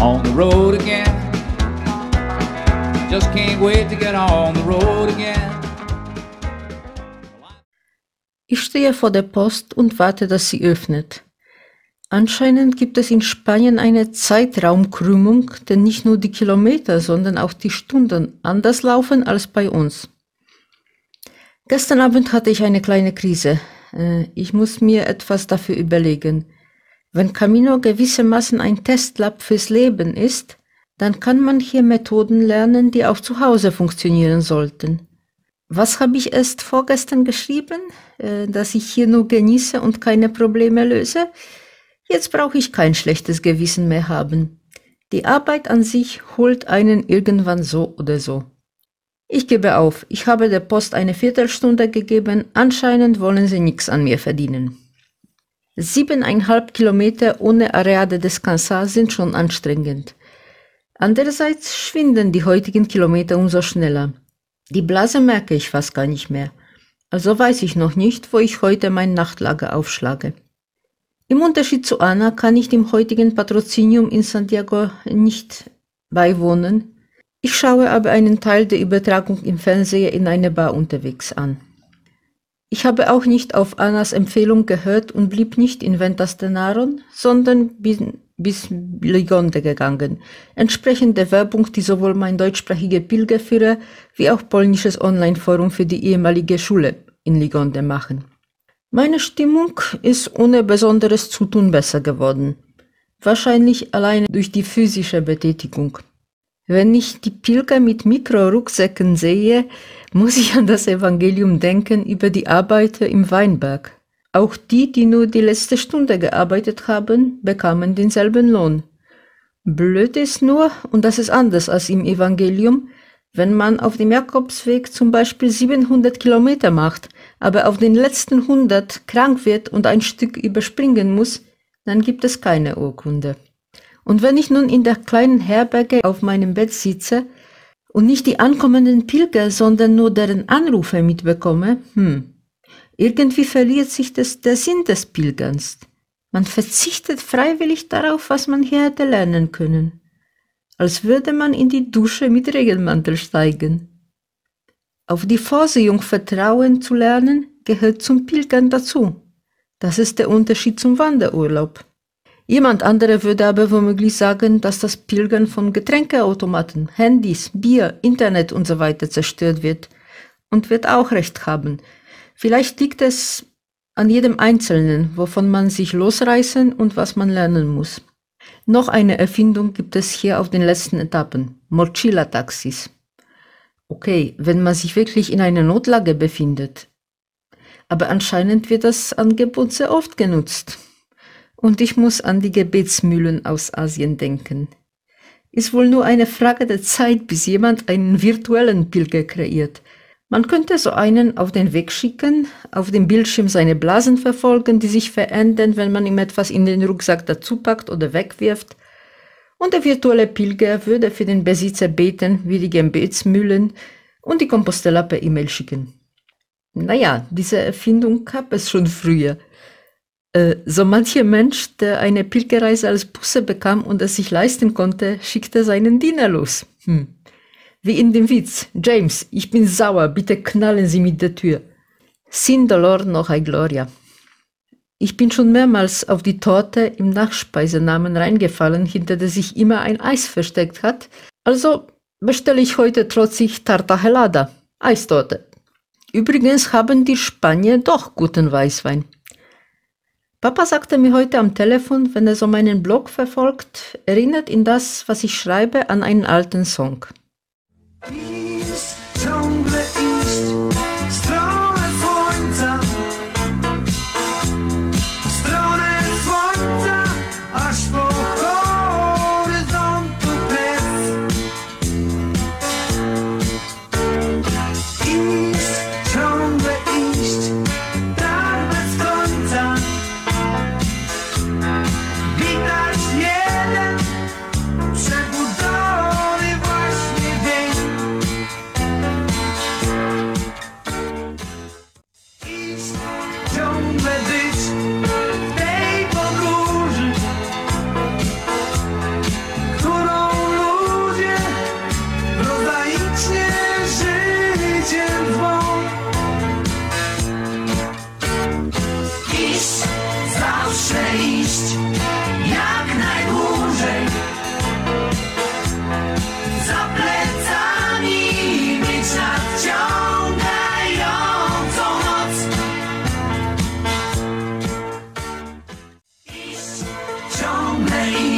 on the road again. Just can't wait to get on the road again. Ich stehe vor der Post und warte, dass sie öffnet. Anscheinend gibt es in Spanien eine Zeitraumkrümmung, denn nicht nur die Kilometer, sondern auch die Stunden anders laufen als bei uns. Gestern Abend hatte ich eine kleine Krise. Äh, ich muss mir etwas dafür überlegen. Wenn Camino gewissermaßen ein Testlab fürs Leben ist, dann kann man hier Methoden lernen, die auch zu Hause funktionieren sollten. Was habe ich erst vorgestern geschrieben? Äh, dass ich hier nur genieße und keine Probleme löse? Jetzt brauche ich kein schlechtes Gewissen mehr haben. Die Arbeit an sich holt einen irgendwann so oder so. Ich gebe auf, ich habe der Post eine Viertelstunde gegeben, anscheinend wollen sie nichts an mir verdienen. Siebeneinhalb Kilometer ohne Area de Descansar sind schon anstrengend. Andererseits schwinden die heutigen Kilometer umso schneller. Die Blase merke ich fast gar nicht mehr. Also weiß ich noch nicht, wo ich heute mein Nachtlager aufschlage. Im Unterschied zu Anna kann ich dem heutigen Patrozinium in Santiago nicht beiwohnen. Ich schaue aber einen Teil der Übertragung im Fernsehen in einer Bar unterwegs an. Ich habe auch nicht auf Annas Empfehlung gehört und blieb nicht in Ventas de Naron, sondern bin bis Ligonde gegangen, entsprechend der Werbung, die sowohl mein deutschsprachiger Pilgerführer wie auch polnisches Online-Forum für die ehemalige Schule in Ligonde machen. Meine Stimmung ist ohne besonderes Zutun besser geworden. Wahrscheinlich alleine durch die physische Betätigung. Wenn ich die Pilger mit Mikrorucksäcken sehe, muss ich an das Evangelium denken über die Arbeiter im Weinberg. Auch die, die nur die letzte Stunde gearbeitet haben, bekamen denselben Lohn. Blöd ist nur, und das ist anders als im Evangelium, wenn man auf dem Jakobsweg zum Beispiel 700 Kilometer macht, aber auf den letzten 100 krank wird und ein Stück überspringen muss, dann gibt es keine Urkunde. Und wenn ich nun in der kleinen Herberge auf meinem Bett sitze und nicht die ankommenden Pilger, sondern nur deren Anrufe mitbekomme, hm, irgendwie verliert sich das, der Sinn des Pilgerns. Man verzichtet freiwillig darauf, was man hier hätte lernen können als würde man in die Dusche mit Regelmantel steigen. Auf die Vorsehung vertrauen zu lernen, gehört zum Pilgern dazu. Das ist der Unterschied zum Wanderurlaub. Jemand anderer würde aber womöglich sagen, dass das Pilgern von Getränkeautomaten, Handys, Bier, Internet usw. So zerstört wird und wird auch recht haben. Vielleicht liegt es an jedem Einzelnen, wovon man sich losreißen und was man lernen muss. Noch eine Erfindung gibt es hier auf den letzten Etappen. Mochila-Taxis. Okay, wenn man sich wirklich in einer Notlage befindet. Aber anscheinend wird das Angebot sehr oft genutzt. Und ich muss an die Gebetsmühlen aus Asien denken. Ist wohl nur eine Frage der Zeit, bis jemand einen virtuellen Pilger kreiert, man könnte so einen auf den Weg schicken, auf dem Bildschirm seine Blasen verfolgen, die sich verändern, wenn man ihm etwas in den Rucksack dazu packt oder wegwirft. Und der virtuelle Pilger würde für den Besitzer beten, wie die Gebetsmühlen und die Compostella per E-Mail schicken. Naja, diese Erfindung gab es schon früher. Äh, so mancher Mensch, der eine Pilgerreise als Busse bekam und es sich leisten konnte, schickte seinen Diener los. Hm. Wie in dem Witz. James, ich bin sauer, bitte knallen Sie mit der Tür. Sin dolor no hay gloria. Ich bin schon mehrmals auf die Torte im Nachspeisenamen reingefallen, hinter der sich immer ein Eis versteckt hat. Also bestelle ich heute trotzig Tarta Helada, Eistorte. Übrigens haben die Spanier doch guten Weißwein. Papa sagte mir heute am Telefon, wenn er so meinen Blog verfolgt, erinnert ihn das, was ich schreibe, an einen alten Song.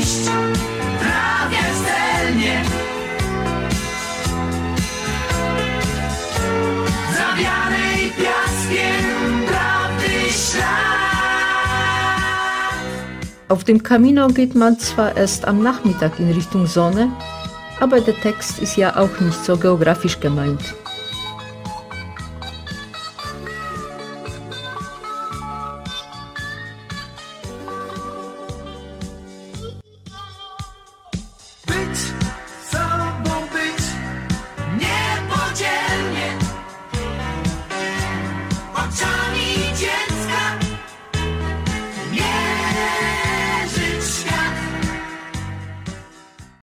iść prawie zdalnie. Auf dem Camino geht man zwar erst am Nachmittag in Richtung Sonne, aber der Text ist ja auch nicht so geografisch gemeint.